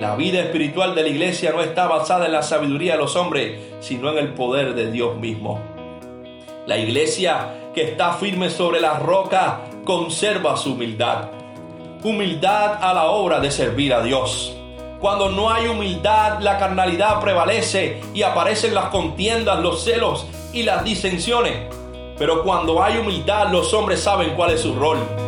La vida espiritual de la iglesia no está basada en la sabiduría de los hombres, sino en el poder de Dios mismo. La iglesia que está firme sobre la roca conserva su humildad. Humildad a la obra de servir a Dios. Cuando no hay humildad, la carnalidad prevalece y aparecen las contiendas, los celos y las disensiones. Pero cuando hay humildad, los hombres saben cuál es su rol.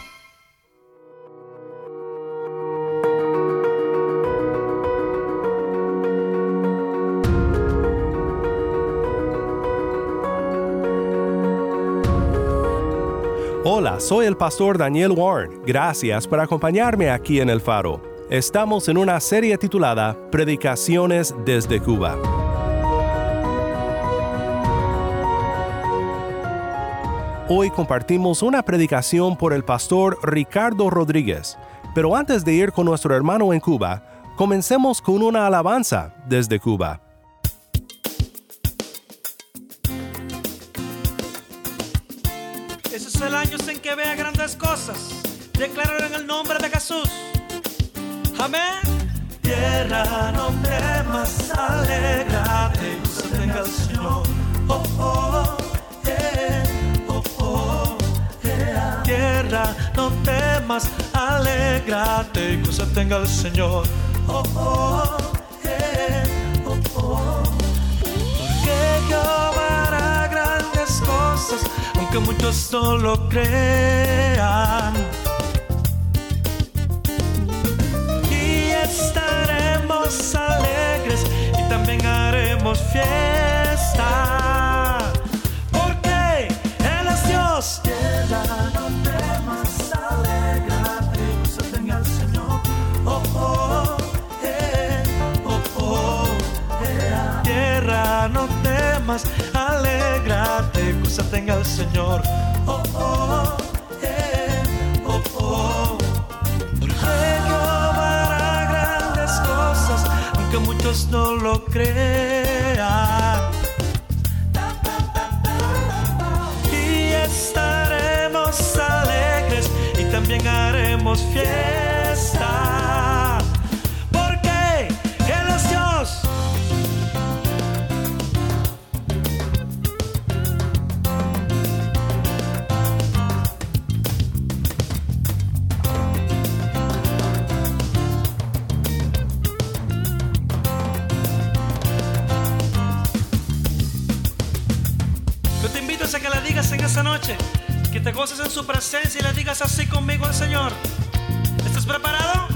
Hola, soy el pastor Daniel Warren. Gracias por acompañarme aquí en El Faro. Estamos en una serie titulada Predicaciones desde Cuba. Hoy compartimos una predicación por el pastor Ricardo Rodríguez, pero antes de ir con nuestro hermano en Cuba, comencemos con una alabanza desde Cuba. Ese es el año en que vea grandes cosas. Declarar en el nombre de Jesús. Amén. Tierra, no temas, alegrate, se tenga el Señor. Oh, oh, eh, oh, oh, yeah. Tierra, no temas, alegrate, que se tenga el Señor. Oh, oh, eh, oh, oh. Porque Jehová aunque muchos no lo crean. Y estaremos alegres y también haremos fiesta. Porque Él es Dios. No temas, se tenga Señor. Oh, oh, eh, oh, oh. Porque Jehová hará grandes cosas, aunque muchos no lo crean. Y estaremos alegres y también haremos fiesta. Que te goces en su presencia y le digas así conmigo al Señor. ¿Estás preparado?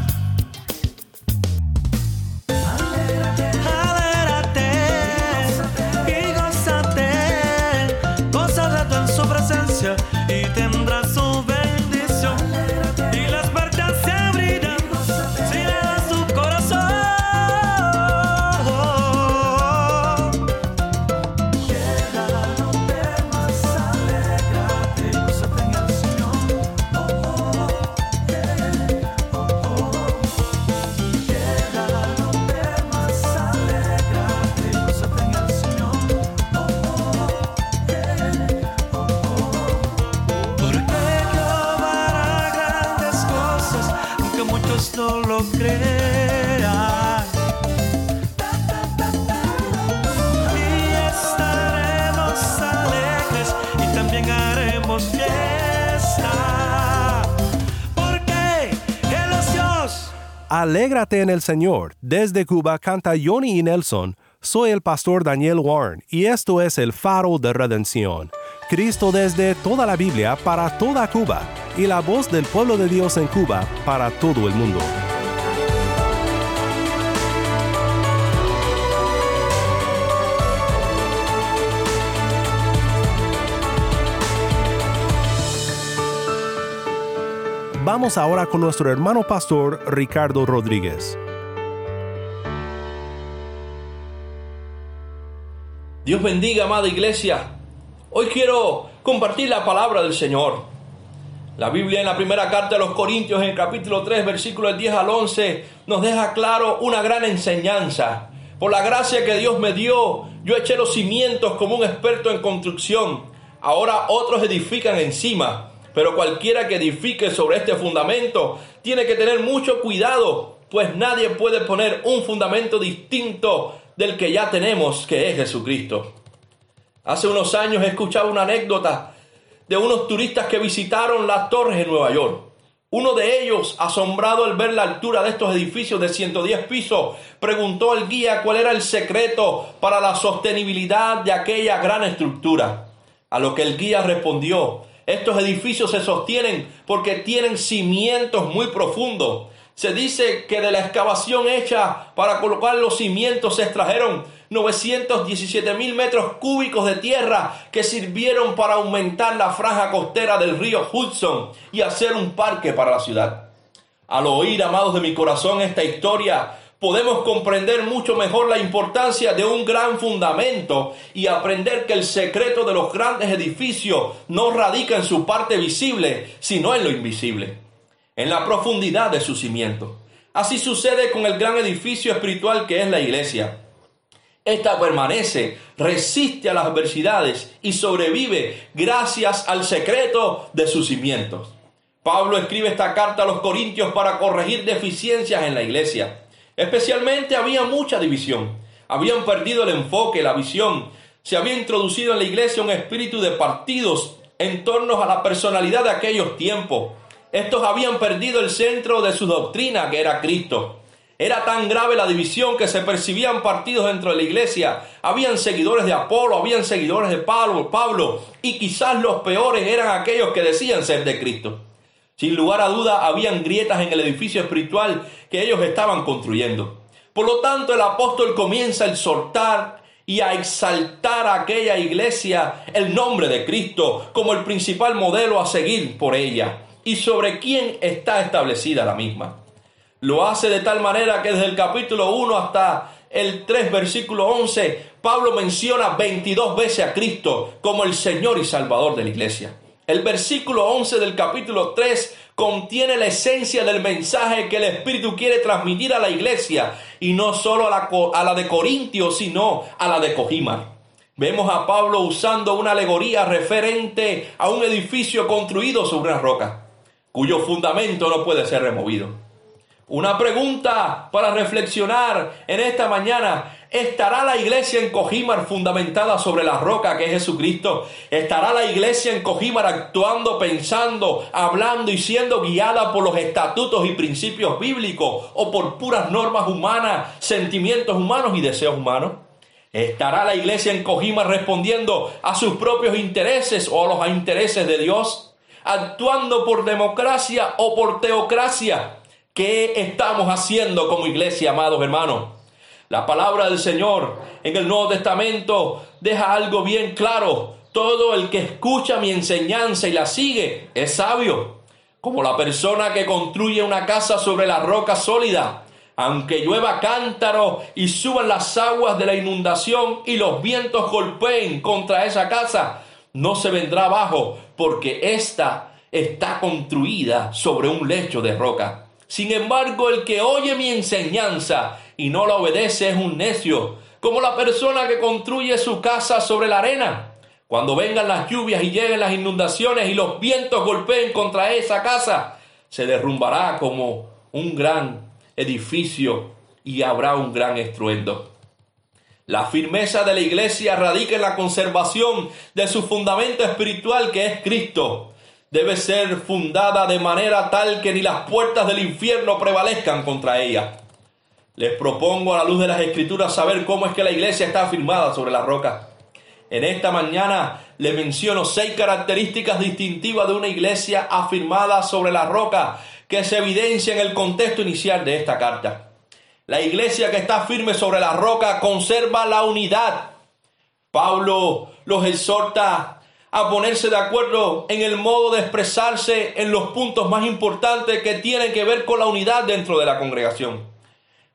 Alégrate en el Señor. Desde Cuba canta Johnny y Nelson. Soy el pastor Daniel Warren y esto es el faro de redención. Cristo desde toda la Biblia para toda Cuba y la voz del pueblo de Dios en Cuba para todo el mundo. Vamos ahora con nuestro hermano pastor Ricardo Rodríguez. Dios bendiga, amada iglesia. Hoy quiero compartir la palabra del Señor. La Biblia en la primera carta de los Corintios, en capítulo 3, versículos 10 al 11, nos deja claro una gran enseñanza. Por la gracia que Dios me dio, yo eché los cimientos como un experto en construcción. Ahora otros edifican encima. Pero cualquiera que edifique sobre este fundamento tiene que tener mucho cuidado, pues nadie puede poner un fundamento distinto del que ya tenemos, que es Jesucristo. Hace unos años he escuchado una anécdota de unos turistas que visitaron las torres en Nueva York. Uno de ellos, asombrado al ver la altura de estos edificios de 110 pisos, preguntó al guía cuál era el secreto para la sostenibilidad de aquella gran estructura. A lo que el guía respondió, estos edificios se sostienen porque tienen cimientos muy profundos. Se dice que de la excavación hecha para colocar los cimientos se extrajeron 917 mil metros cúbicos de tierra que sirvieron para aumentar la franja costera del río Hudson y hacer un parque para la ciudad. Al oír, amados de mi corazón, esta historia, podemos comprender mucho mejor la importancia de un gran fundamento y aprender que el secreto de los grandes edificios no radica en su parte visible, sino en lo invisible, en la profundidad de su cimiento. Así sucede con el gran edificio espiritual que es la iglesia. Esta permanece, resiste a las adversidades y sobrevive gracias al secreto de sus cimientos. Pablo escribe esta carta a los Corintios para corregir deficiencias en la iglesia. Especialmente había mucha división. Habían perdido el enfoque, la visión. Se había introducido en la iglesia un espíritu de partidos en torno a la personalidad de aquellos tiempos. Estos habían perdido el centro de su doctrina, que era Cristo. Era tan grave la división que se percibían partidos dentro de la iglesia. Habían seguidores de Apolo, habían seguidores de Pablo, Pablo, y quizás los peores eran aquellos que decían ser de Cristo. Sin lugar a duda, habían grietas en el edificio espiritual que ellos estaban construyendo. Por lo tanto, el apóstol comienza a exhortar y a exaltar a aquella iglesia el nombre de Cristo como el principal modelo a seguir por ella y sobre quién está establecida la misma. Lo hace de tal manera que desde el capítulo 1 hasta el 3 versículo 11, Pablo menciona 22 veces a Cristo como el Señor y Salvador de la iglesia. El versículo 11 del capítulo 3 contiene la esencia del mensaje que el Espíritu quiere transmitir a la iglesia y no solo a la, a la de Corintios, sino a la de Cojimar. Vemos a Pablo usando una alegoría referente a un edificio construido sobre una roca, cuyo fundamento no puede ser removido. Una pregunta para reflexionar en esta mañana. ¿Estará la iglesia en Cojimar fundamentada sobre la roca que es Jesucristo? ¿Estará la iglesia en Cojimar actuando, pensando, hablando y siendo guiada por los estatutos y principios bíblicos o por puras normas humanas, sentimientos humanos y deseos humanos? ¿Estará la iglesia en Cojimar respondiendo a sus propios intereses o a los intereses de Dios? ¿Actuando por democracia o por teocracia? ¿Qué estamos haciendo como iglesia, amados hermanos? La palabra del Señor en el Nuevo Testamento deja algo bien claro. Todo el que escucha mi enseñanza y la sigue es sabio, como la persona que construye una casa sobre la roca sólida. Aunque llueva cántaro y suban las aguas de la inundación y los vientos golpeen contra esa casa, no se vendrá abajo porque ésta está construida sobre un lecho de roca. Sin embargo, el que oye mi enseñanza y no la obedece es un necio, como la persona que construye su casa sobre la arena. Cuando vengan las lluvias y lleguen las inundaciones y los vientos golpeen contra esa casa, se derrumbará como un gran edificio y habrá un gran estruendo. La firmeza de la iglesia radica en la conservación de su fundamento espiritual que es Cristo debe ser fundada de manera tal que ni las puertas del infierno prevalezcan contra ella. Les propongo a la luz de las escrituras saber cómo es que la iglesia está afirmada sobre la roca. En esta mañana le menciono seis características distintivas de una iglesia afirmada sobre la roca que se evidencia en el contexto inicial de esta carta. La iglesia que está firme sobre la roca conserva la unidad. Pablo los exhorta a ponerse de acuerdo en el modo de expresarse en los puntos más importantes que tienen que ver con la unidad dentro de la congregación.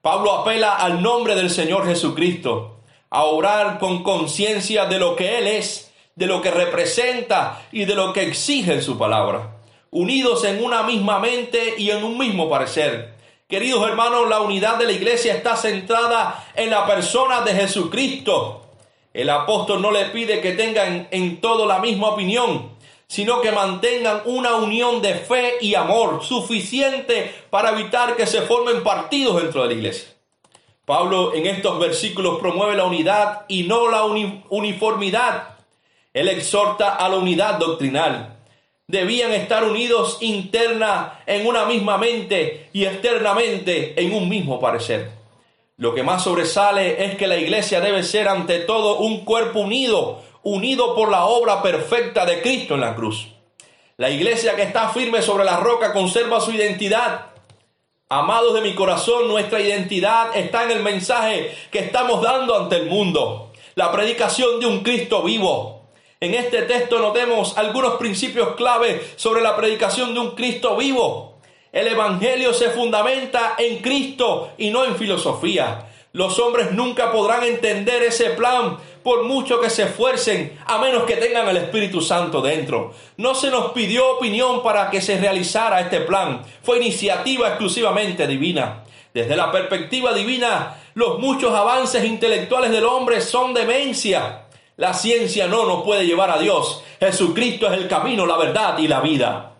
Pablo apela al nombre del Señor Jesucristo, a orar con conciencia de lo que Él es, de lo que representa y de lo que exige en su palabra, unidos en una misma mente y en un mismo parecer. Queridos hermanos, la unidad de la iglesia está centrada en la persona de Jesucristo. El apóstol no le pide que tengan en todo la misma opinión, sino que mantengan una unión de fe y amor suficiente para evitar que se formen partidos dentro de la iglesia. Pablo en estos versículos promueve la unidad y no la uniformidad. Él exhorta a la unidad doctrinal. Debían estar unidos interna en una misma mente y externamente en un mismo parecer. Lo que más sobresale es que la iglesia debe ser ante todo un cuerpo unido, unido por la obra perfecta de Cristo en la cruz. La iglesia que está firme sobre la roca conserva su identidad. Amados de mi corazón, nuestra identidad está en el mensaje que estamos dando ante el mundo. La predicación de un Cristo vivo, en este texto notemos algunos principios clave sobre la predicación de un Cristo vivo. El Evangelio se fundamenta en Cristo y no en filosofía. Los hombres nunca podrán entender ese plan por mucho que se esfuercen, a menos que tengan el Espíritu Santo dentro. No se nos pidió opinión para que se realizara este plan. Fue iniciativa exclusivamente divina. Desde la perspectiva divina, los muchos avances intelectuales del hombre son demencia. La ciencia no nos puede llevar a Dios. Jesucristo es el camino, la verdad y la vida.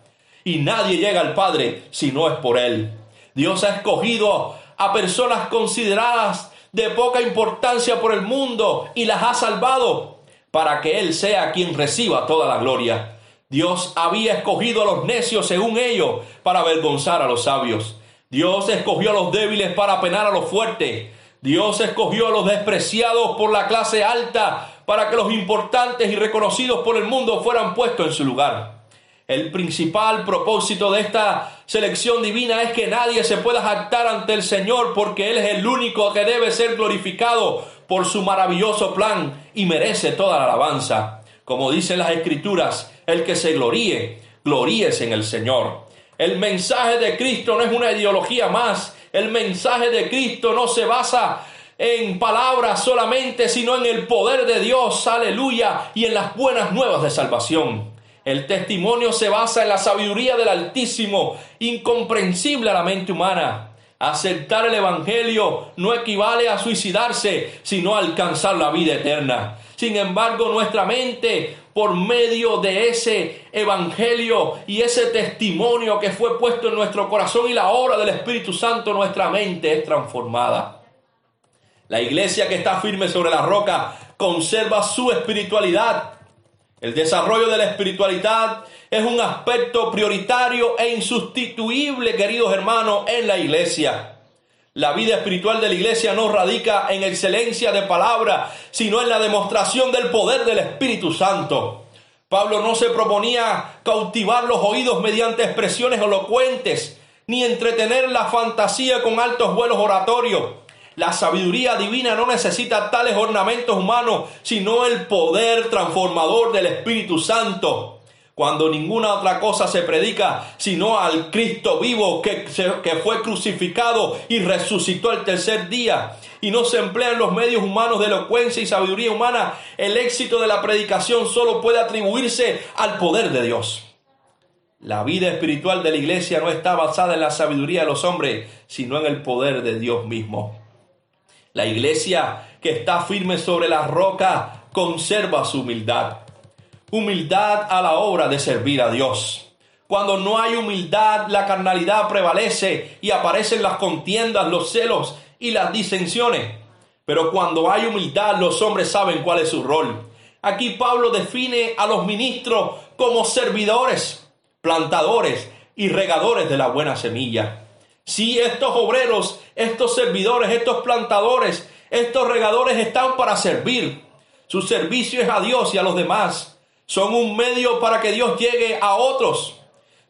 Y nadie llega al Padre si no es por Él. Dios ha escogido a personas consideradas de poca importancia por el mundo y las ha salvado para que Él sea quien reciba toda la gloria. Dios había escogido a los necios según ellos para avergonzar a los sabios. Dios escogió a los débiles para penar a los fuertes. Dios escogió a los despreciados por la clase alta para que los importantes y reconocidos por el mundo fueran puestos en su lugar. El principal propósito de esta selección divina es que nadie se pueda jactar ante el Señor porque Él es el único que debe ser glorificado por su maravilloso plan y merece toda la alabanza. Como dicen las Escrituras, el que se gloríe, gloríese en el Señor. El mensaje de Cristo no es una ideología más. El mensaje de Cristo no se basa en palabras solamente, sino en el poder de Dios, aleluya, y en las buenas nuevas de salvación. El testimonio se basa en la sabiduría del Altísimo, incomprensible a la mente humana. Aceptar el Evangelio no equivale a suicidarse, sino a alcanzar la vida eterna. Sin embargo, nuestra mente, por medio de ese Evangelio y ese testimonio que fue puesto en nuestro corazón y la obra del Espíritu Santo, nuestra mente es transformada. La iglesia que está firme sobre la roca conserva su espiritualidad. El desarrollo de la espiritualidad es un aspecto prioritario e insustituible, queridos hermanos, en la iglesia. La vida espiritual de la iglesia no radica en excelencia de palabra, sino en la demostración del poder del Espíritu Santo. Pablo no se proponía cautivar los oídos mediante expresiones elocuentes, ni entretener la fantasía con altos vuelos oratorios. La sabiduría divina no necesita tales ornamentos humanos, sino el poder transformador del Espíritu Santo. Cuando ninguna otra cosa se predica, sino al Cristo vivo que, que fue crucificado y resucitó el tercer día. Y no se emplean los medios humanos de elocuencia y sabiduría humana. El éxito de la predicación solo puede atribuirse al poder de Dios. La vida espiritual de la iglesia no está basada en la sabiduría de los hombres, sino en el poder de Dios mismo. La iglesia que está firme sobre la roca conserva su humildad. Humildad a la obra de servir a Dios. Cuando no hay humildad, la carnalidad prevalece y aparecen las contiendas, los celos y las disensiones. Pero cuando hay humildad, los hombres saben cuál es su rol. Aquí Pablo define a los ministros como servidores, plantadores y regadores de la buena semilla. Si estos obreros, estos servidores, estos plantadores, estos regadores están para servir. Su servicio es a Dios y a los demás. Son un medio para que Dios llegue a otros.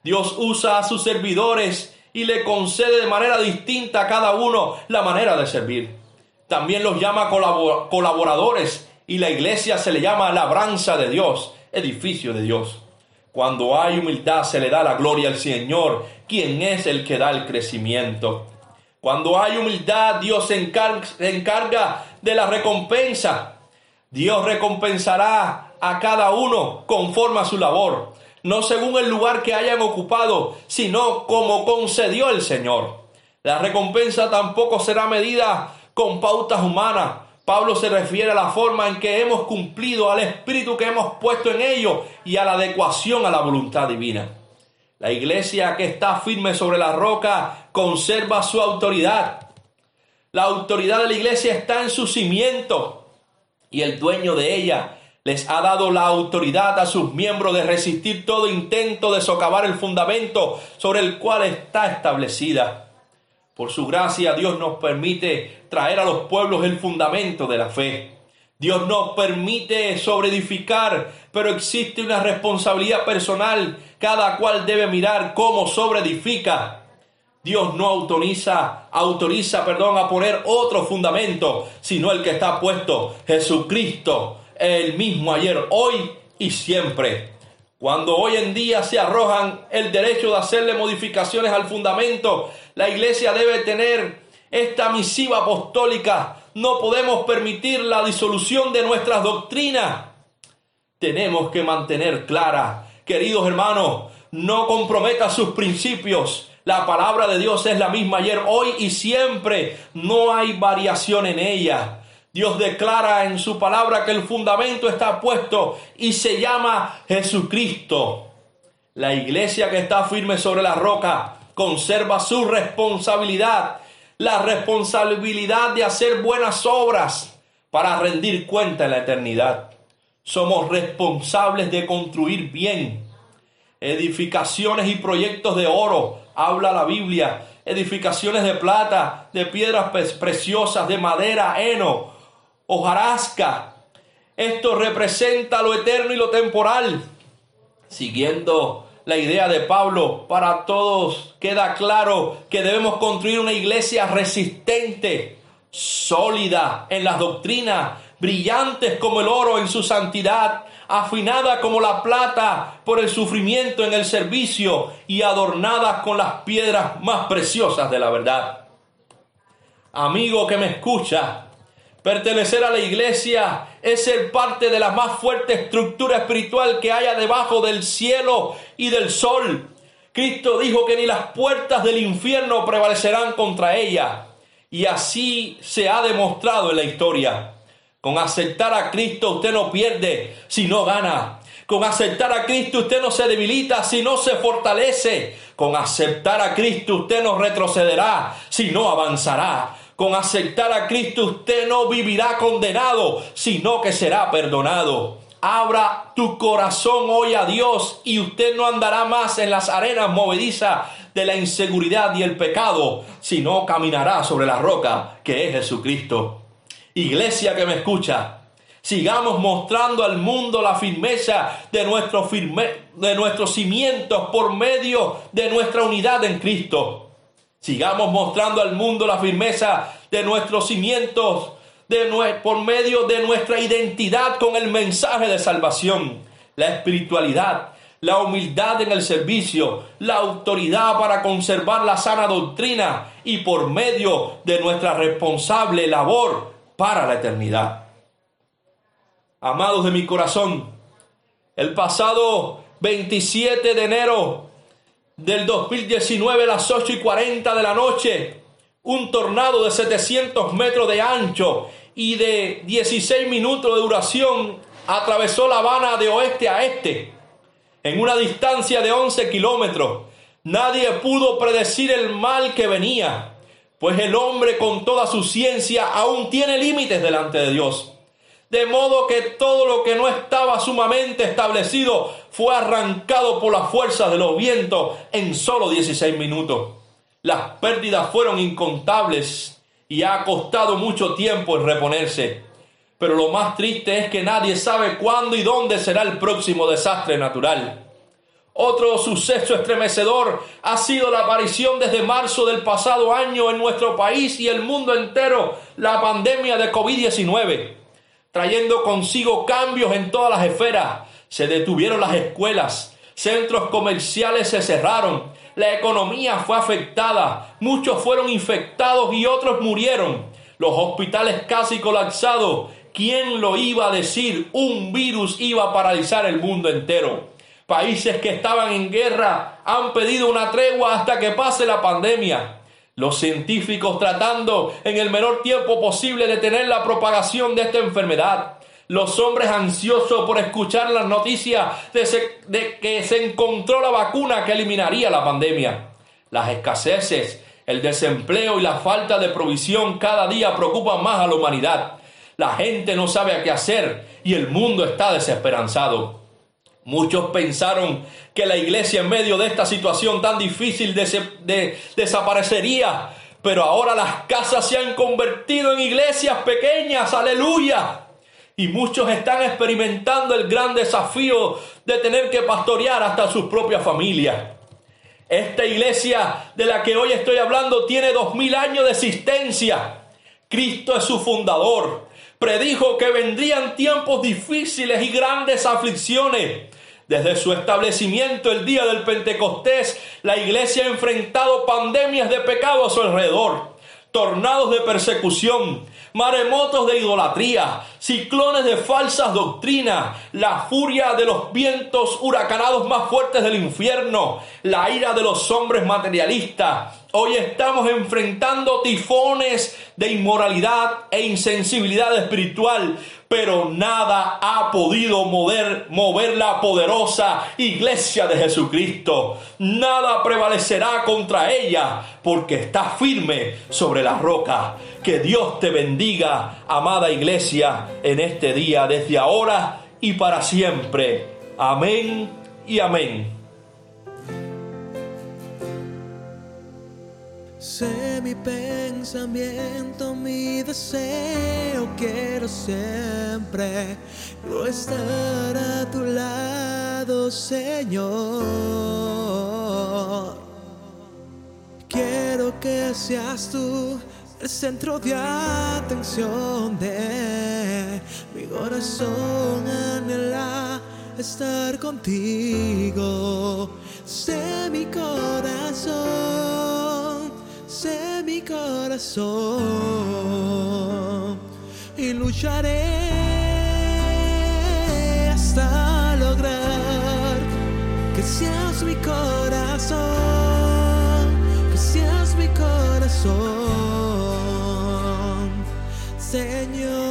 Dios usa a sus servidores y le concede de manera distinta a cada uno la manera de servir. También los llama colaboradores y la iglesia se le llama labranza de Dios. edificio de Dios. Cuando hay humildad se le da la gloria al Señor, quien es el que da el crecimiento. Cuando hay humildad, Dios se encarga, de la recompensa. Dios recompensará a cada uno conforme a su labor, no según el lugar que hayan ocupado, sino como concedió el Señor. La recompensa tampoco será medida con pautas humanas. Pablo se refiere a la forma en que hemos cumplido, al espíritu que hemos puesto en ello y a la adecuación a la voluntad divina. La iglesia que está firme sobre la roca conserva su autoridad. La autoridad de la iglesia está en su cimiento y el dueño de ella les ha dado la autoridad a sus miembros de resistir todo intento de socavar el fundamento sobre el cual está establecida. Por su gracia Dios nos permite traer a los pueblos el fundamento de la fe. Dios nos permite sobreedificar, pero existe una responsabilidad personal. Cada cual debe mirar cómo sobreedifica. Dios no autoriza, autoriza, perdón, a poner otro fundamento, sino el que está puesto, Jesucristo, el mismo ayer, hoy y siempre. Cuando hoy en día se arrojan el derecho de hacerle modificaciones al fundamento, la iglesia debe tener esta misiva apostólica no podemos permitir la disolución de nuestras doctrinas. Tenemos que mantener clara, queridos hermanos, no comprometa sus principios. La palabra de Dios es la misma ayer, hoy y siempre. No hay variación en ella. Dios declara en su palabra que el fundamento está puesto y se llama Jesucristo. La iglesia que está firme sobre la roca conserva su responsabilidad la responsabilidad de hacer buenas obras para rendir cuenta en la eternidad. Somos responsables de construir bien. Edificaciones y proyectos de oro, habla la Biblia. Edificaciones de plata, de piedras preciosas, de madera, heno, hojarasca. Esto representa lo eterno y lo temporal. Siguiendo la idea de Pablo, para todos queda claro que debemos construir una iglesia resistente, sólida en las doctrinas, brillantes como el oro en su santidad, afinada como la plata por el sufrimiento en el servicio y adornada con las piedras más preciosas de la verdad. Amigo que me escucha, Pertenecer a la iglesia es ser parte de la más fuerte estructura espiritual que haya debajo del cielo y del sol. Cristo dijo que ni las puertas del infierno prevalecerán contra ella. Y así se ha demostrado en la historia. Con aceptar a Cristo usted no pierde, sino gana. Con aceptar a Cristo usted no se debilita, sino se fortalece. Con aceptar a Cristo usted no retrocederá, sino avanzará. Con aceptar a Cristo usted no vivirá condenado, sino que será perdonado. Abra tu corazón hoy a Dios y usted no andará más en las arenas movedizas de la inseguridad y el pecado, sino caminará sobre la roca que es Jesucristo. Iglesia que me escucha, sigamos mostrando al mundo la firmeza de, nuestro de nuestros cimientos por medio de nuestra unidad en Cristo. Sigamos mostrando al mundo la firmeza de nuestros cimientos por medio de nuestra identidad con el mensaje de salvación, la espiritualidad, la humildad en el servicio, la autoridad para conservar la sana doctrina y por medio de nuestra responsable labor para la eternidad. Amados de mi corazón, el pasado 27 de enero del 2019 a las 8 y 40 de la noche, un tornado de 700 metros de ancho y de 16 minutos de duración atravesó La Habana de oeste a este, en una distancia de 11 kilómetros. Nadie pudo predecir el mal que venía, pues el hombre con toda su ciencia aún tiene límites delante de Dios. De modo que todo lo que no estaba sumamente establecido fue arrancado por la fuerza de los vientos en solo 16 minutos. Las pérdidas fueron incontables y ha costado mucho tiempo en reponerse. Pero lo más triste es que nadie sabe cuándo y dónde será el próximo desastre natural. Otro suceso estremecedor ha sido la aparición desde marzo del pasado año en nuestro país y el mundo entero la pandemia de COVID-19 trayendo consigo cambios en todas las esferas, Se detuvieron las escuelas, centros comerciales se cerraron, la economía fue afectada, muchos fueron infectados y otros murieron, los hospitales casi colapsados. ¿Quién lo iba a decir? Un virus iba a paralizar el mundo entero. Países que estaban en guerra han pedido una tregua hasta que pase la pandemia. Los científicos tratando en el menor tiempo posible de detener la propagación de esta enfermedad. Los hombres ansiosos por escuchar las noticias de, de, que se encontró la vacuna que eliminaría la pandemia. Las escaseces, el desempleo y la falta de provisión cada día preocupan más a la humanidad. La gente no sabe a qué hacer y el mundo está desesperanzado. Muchos pensaron que la iglesia en medio de esta situación tan difícil de, desaparecería, pero ahora las casas se han convertido en iglesias pequeñas, aleluya. Y muchos están experimentando el gran desafío de tener que pastorear hasta sus propias familias. Esta iglesia de la que hoy estoy hablando tiene dos mil años de existencia. Cristo es su fundador predijo que vendrían tiempos difíciles y grandes aflicciones. Desde su establecimiento el día del Pentecostés, la iglesia ha enfrentado pandemias de pecado a su alrededor, tornados de persecución, maremotos de idolatría, ciclones de falsas doctrinas, la furia de los vientos huracanados más fuertes del infierno, la ira de los hombres materialistas. Hoy estamos enfrentando tifones de inmoralidad e insensibilidad espiritual, pero nada ha podido mover, mover la poderosa iglesia de Jesucristo. Nada prevalecerá contra ella, porque está firme sobre la roca. Que Dios te bendiga, amada iglesia, en este día, desde ahora y para siempre. Amén y amén. Sé mi pensamiento, mi deseo, quiero siempre yo estar a tu lado, Señor. Quiero que seas tú el centro de atención de mi corazón anhela estar contigo. Sé mi corazón, corazón y lucharé hasta lograr que seas mi corazón, que seas mi corazón. que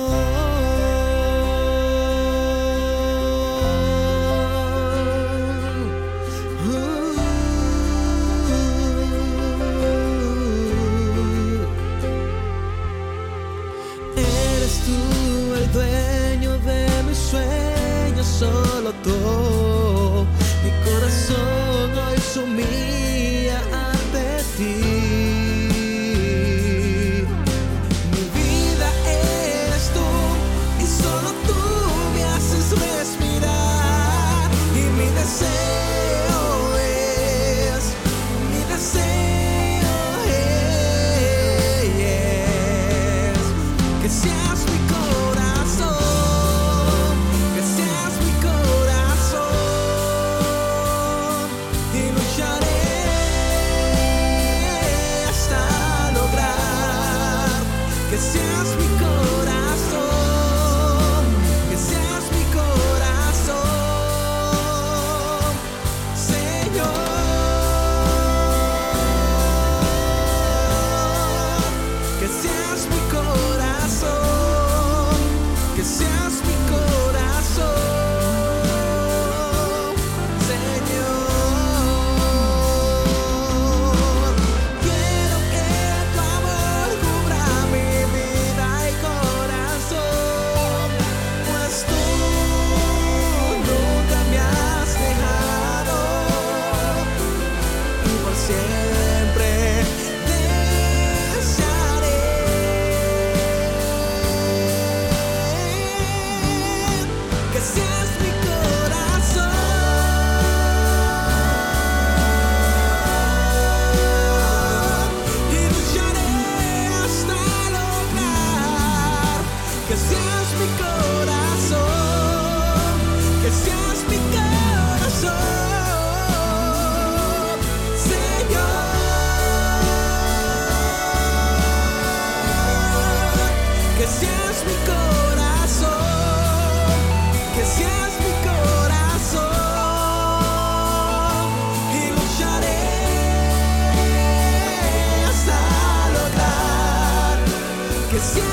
see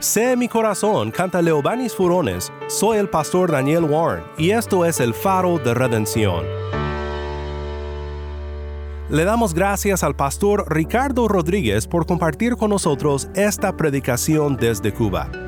Sé mi corazón, canta Leobanis Furones. Soy el pastor Daniel Warren y esto es el faro de redención. Le damos gracias al pastor Ricardo Rodríguez por compartir con nosotros esta predicación desde Cuba.